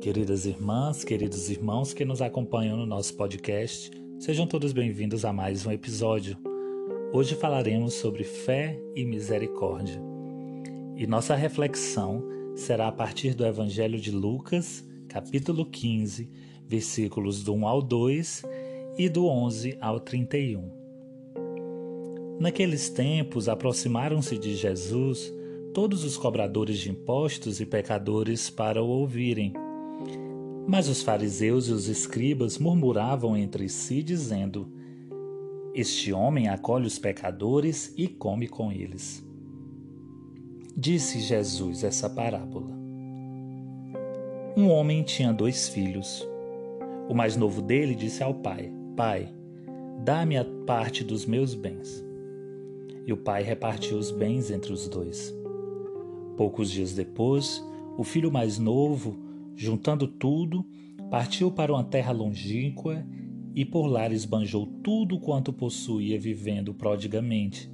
Queridas irmãs, queridos irmãos que nos acompanham no nosso podcast, sejam todos bem-vindos a mais um episódio. Hoje falaremos sobre fé e misericórdia. E nossa reflexão será a partir do Evangelho de Lucas, capítulo 15, versículos do 1 ao 2 e do 11 ao 31. Naqueles tempos aproximaram-se de Jesus todos os cobradores de impostos e pecadores para o ouvirem. Mas os fariseus e os escribas murmuravam entre si, dizendo: Este homem acolhe os pecadores e come com eles. Disse Jesus essa parábola. Um homem tinha dois filhos. O mais novo dele disse ao pai: Pai, dá-me a parte dos meus bens. E o pai repartiu os bens entre os dois. Poucos dias depois, o filho mais novo, juntando tudo, partiu para uma terra longínqua e por lá esbanjou tudo quanto possuía, vivendo prodigamente.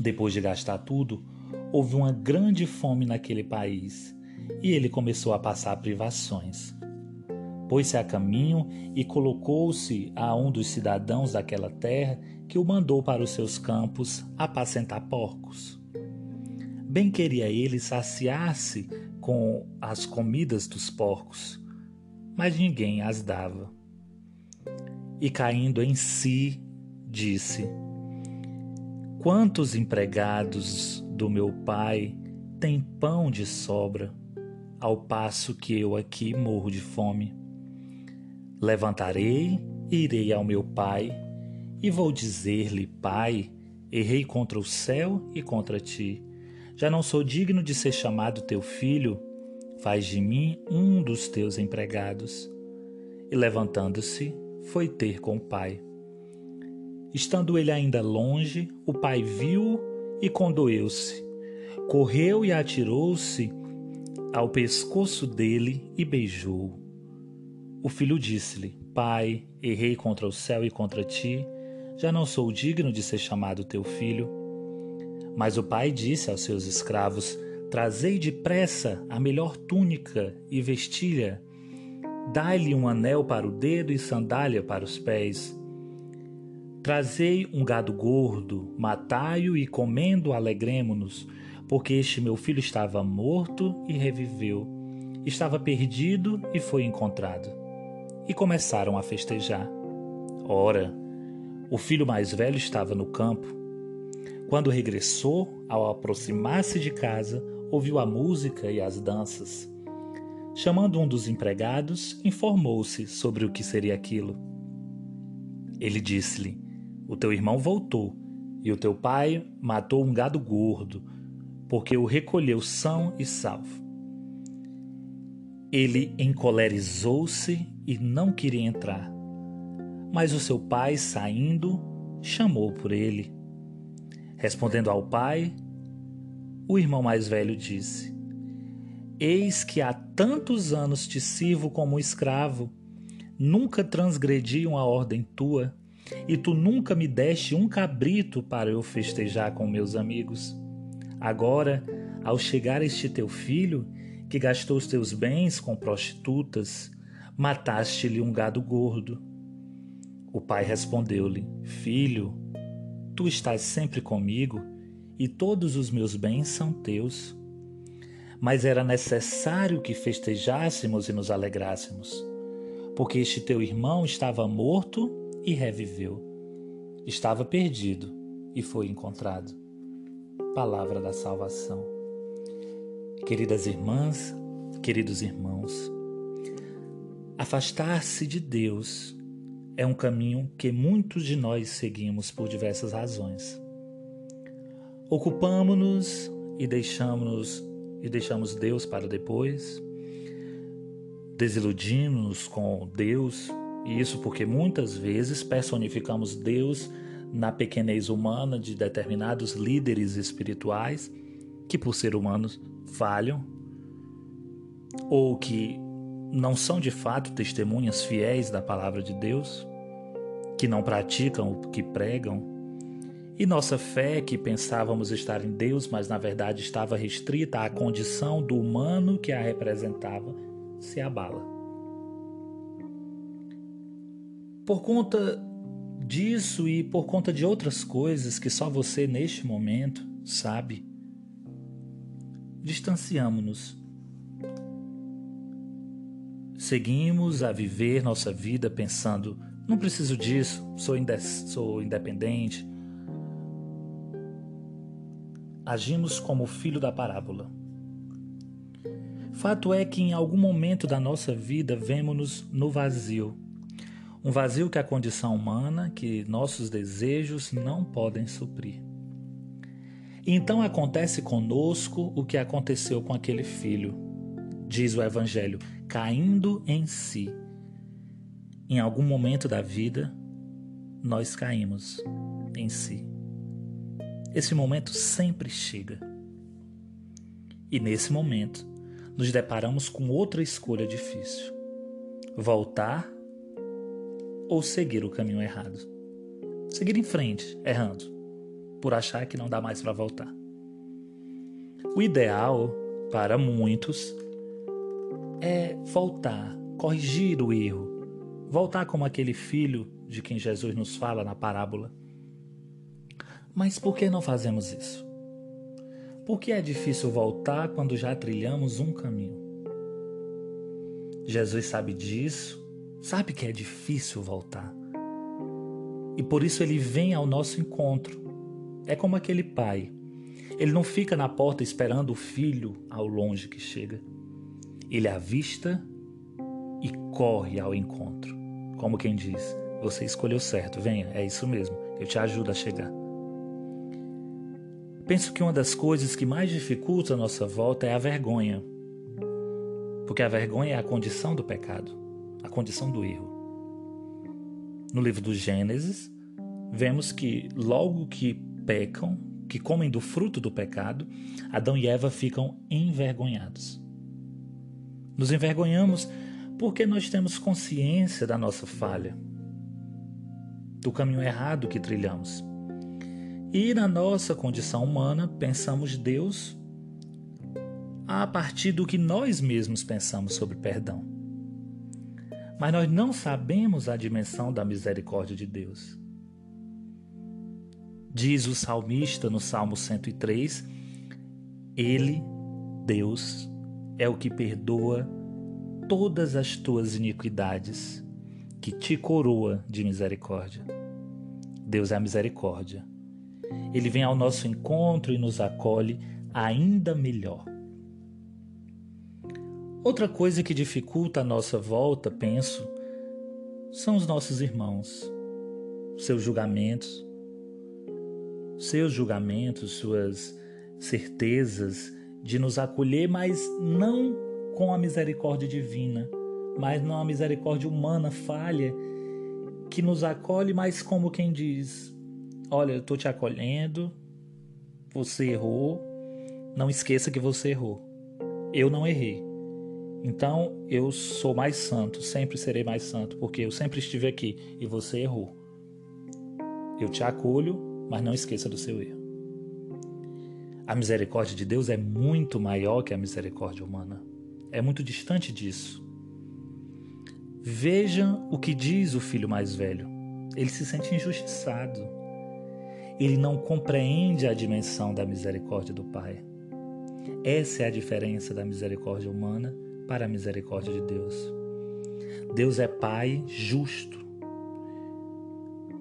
Depois de gastar tudo, houve uma grande fome naquele país e ele começou a passar privações. Pôs-se a caminho e colocou-se a um dos cidadãos daquela terra que o mandou para os seus campos apacentar porcos. Bem queria ele saciar-se com as comidas dos porcos, mas ninguém as dava. E caindo em si, disse: Quantos empregados do meu pai têm pão de sobra, ao passo que eu aqui morro de fome? Levantarei e irei ao meu pai, e vou dizer-lhe: Pai, errei contra o céu e contra ti já não sou digno de ser chamado teu filho, faz de mim um dos teus empregados. E levantando-se, foi ter com o pai. Estando ele ainda longe, o pai viu e condoeu-se. Correu e atirou-se ao pescoço dele e beijou-o. O filho disse-lhe: Pai, errei contra o céu e contra ti, já não sou digno de ser chamado teu filho. Mas o pai disse aos seus escravos: Trazei depressa a melhor túnica e vestilha. Dai-lhe um anel para o dedo e sandália para os pés. Trazei um gado gordo, matai-o e comendo alegremo-nos, porque este meu filho estava morto e reviveu, estava perdido e foi encontrado. E começaram a festejar. Ora, o filho mais velho estava no campo quando regressou, ao aproximar-se de casa, ouviu a música e as danças. Chamando um dos empregados, informou-se sobre o que seria aquilo. Ele disse-lhe: O teu irmão voltou, e o teu pai matou um gado gordo, porque o recolheu são e salvo. Ele encolerizou-se e não queria entrar. Mas o seu pai, saindo, chamou por ele. Respondendo ao pai, o irmão mais velho disse: Eis que há tantos anos te sirvo como escravo, nunca transgredi uma ordem tua, e tu nunca me deste um cabrito para eu festejar com meus amigos. Agora, ao chegar este teu filho, que gastou os teus bens com prostitutas, mataste-lhe um gado gordo. O pai respondeu-lhe: Filho, Tu estás sempre comigo e todos os meus bens são teus. Mas era necessário que festejássemos e nos alegrássemos, porque este teu irmão estava morto e reviveu, estava perdido e foi encontrado. Palavra da salvação. Queridas irmãs, queridos irmãos, afastar-se de Deus é um caminho que muitos de nós seguimos por diversas razões. Ocupamos-nos e deixamos e deixamos Deus para depois. Desiludimos-nos com Deus, e isso porque muitas vezes personificamos Deus na pequenez humana de determinados líderes espirituais que por ser humanos falham ou que não são de fato testemunhas fiéis da palavra de Deus, que não praticam o que pregam, e nossa fé, que pensávamos estar em Deus, mas na verdade estava restrita à condição do humano que a representava, se abala. Por conta disso e por conta de outras coisas que só você neste momento sabe, distanciamos-nos. Seguimos a viver nossa vida pensando: não preciso disso, sou, sou independente. Agimos como o filho da parábola. Fato é que em algum momento da nossa vida vemos-nos no vazio. Um vazio que a condição humana, que nossos desejos não podem suprir. Então acontece conosco o que aconteceu com aquele filho, diz o Evangelho, caindo em si. Em algum momento da vida, nós caímos em si. Esse momento sempre chega. E nesse momento, nos deparamos com outra escolha difícil: voltar ou seguir o caminho errado. Seguir em frente, errando, por achar que não dá mais para voltar. O ideal para muitos é voltar, corrigir o erro, voltar como aquele filho de quem Jesus nos fala na parábola. Mas por que não fazemos isso? Por que é difícil voltar quando já trilhamos um caminho? Jesus sabe disso, sabe que é difícil voltar. E por isso ele vem ao nosso encontro. É como aquele pai. Ele não fica na porta esperando o filho ao longe que chega. Ele avista e corre ao encontro. Como quem diz: Você escolheu certo, venha, é isso mesmo, eu te ajudo a chegar. Penso que uma das coisas que mais dificulta a nossa volta é a vergonha. Porque a vergonha é a condição do pecado, a condição do erro. No livro do Gênesis, vemos que logo que pecam, que comem do fruto do pecado, Adão e Eva ficam envergonhados. Nos envergonhamos porque nós temos consciência da nossa falha, do caminho errado que trilhamos. E na nossa condição humana, pensamos Deus a partir do que nós mesmos pensamos sobre perdão. Mas nós não sabemos a dimensão da misericórdia de Deus. Diz o salmista no Salmo 103: Ele, Deus, é o que perdoa todas as tuas iniquidades, que te coroa de misericórdia. Deus é a misericórdia ele vem ao nosso encontro e nos acolhe ainda melhor. Outra coisa que dificulta a nossa volta, penso, são os nossos irmãos, seus julgamentos, seus julgamentos, suas certezas de nos acolher, mas não com a misericórdia divina, mas numa misericórdia humana falha que nos acolhe, mas como quem diz: Olha, eu estou te acolhendo, você errou, não esqueça que você errou. Eu não errei. Então eu sou mais santo, sempre serei mais santo, porque eu sempre estive aqui e você errou. Eu te acolho, mas não esqueça do seu erro. A misericórdia de Deus é muito maior que a misericórdia humana. É muito distante disso. Veja o que diz o filho mais velho. Ele se sente injustiçado ele não compreende a dimensão da misericórdia do Pai. Essa é a diferença da misericórdia humana para a misericórdia de Deus. Deus é Pai justo.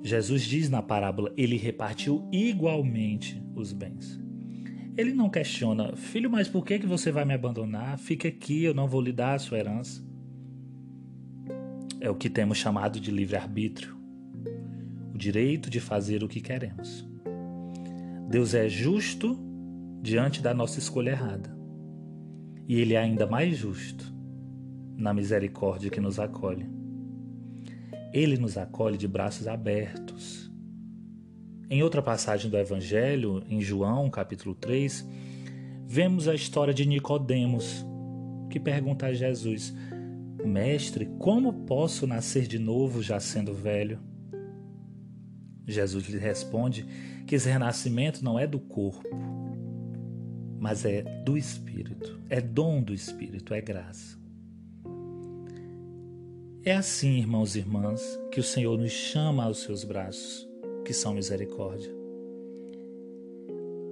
Jesus diz na parábola: Ele repartiu igualmente os bens. Ele não questiona, filho, mas por que, que você vai me abandonar? Fique aqui, eu não vou lhe dar a sua herança. É o que temos chamado de livre-arbítrio o direito de fazer o que queremos. Deus é justo diante da nossa escolha errada. E Ele é ainda mais justo na misericórdia que nos acolhe. Ele nos acolhe de braços abertos. Em outra passagem do Evangelho, em João, capítulo 3, vemos a história de Nicodemos, que pergunta a Jesus: Mestre, como posso nascer de novo já sendo velho? Jesus lhe responde que esse renascimento não é do corpo, mas é do Espírito, é dom do Espírito, é graça. É assim, irmãos e irmãs, que o Senhor nos chama aos seus braços, que são misericórdia.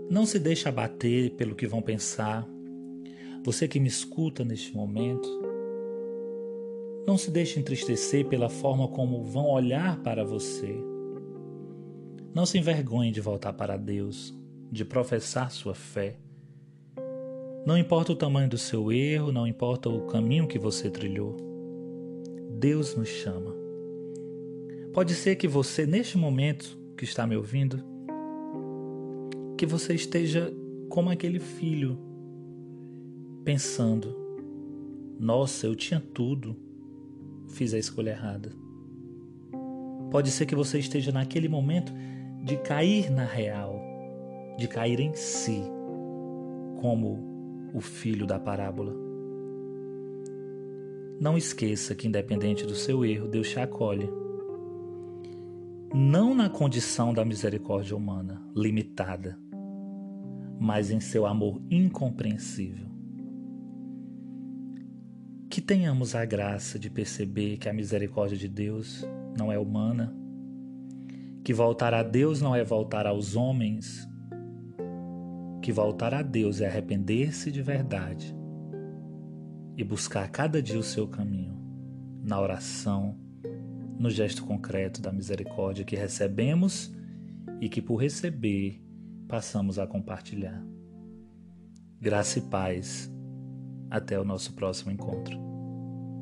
Não se deixe abater pelo que vão pensar. Você que me escuta neste momento, não se deixe entristecer pela forma como vão olhar para você. Não se envergonhe de voltar para Deus, de professar sua fé. Não importa o tamanho do seu erro, não importa o caminho que você trilhou. Deus nos chama. Pode ser que você, neste momento que está me ouvindo, que você esteja como aquele filho, pensando: nossa, eu tinha tudo, fiz a escolha errada. Pode ser que você esteja naquele momento de cair na real, de cair em si, como o filho da parábola. Não esqueça que, independente do seu erro, Deus te acolhe. Não na condição da misericórdia humana, limitada, mas em seu amor incompreensível. Que tenhamos a graça de perceber que a misericórdia de Deus não é humana, que voltar a Deus não é voltar aos homens, que voltar a Deus é arrepender-se de verdade e buscar cada dia o seu caminho, na oração, no gesto concreto da misericórdia que recebemos e que, por receber, passamos a compartilhar. Graça e paz até o nosso próximo encontro.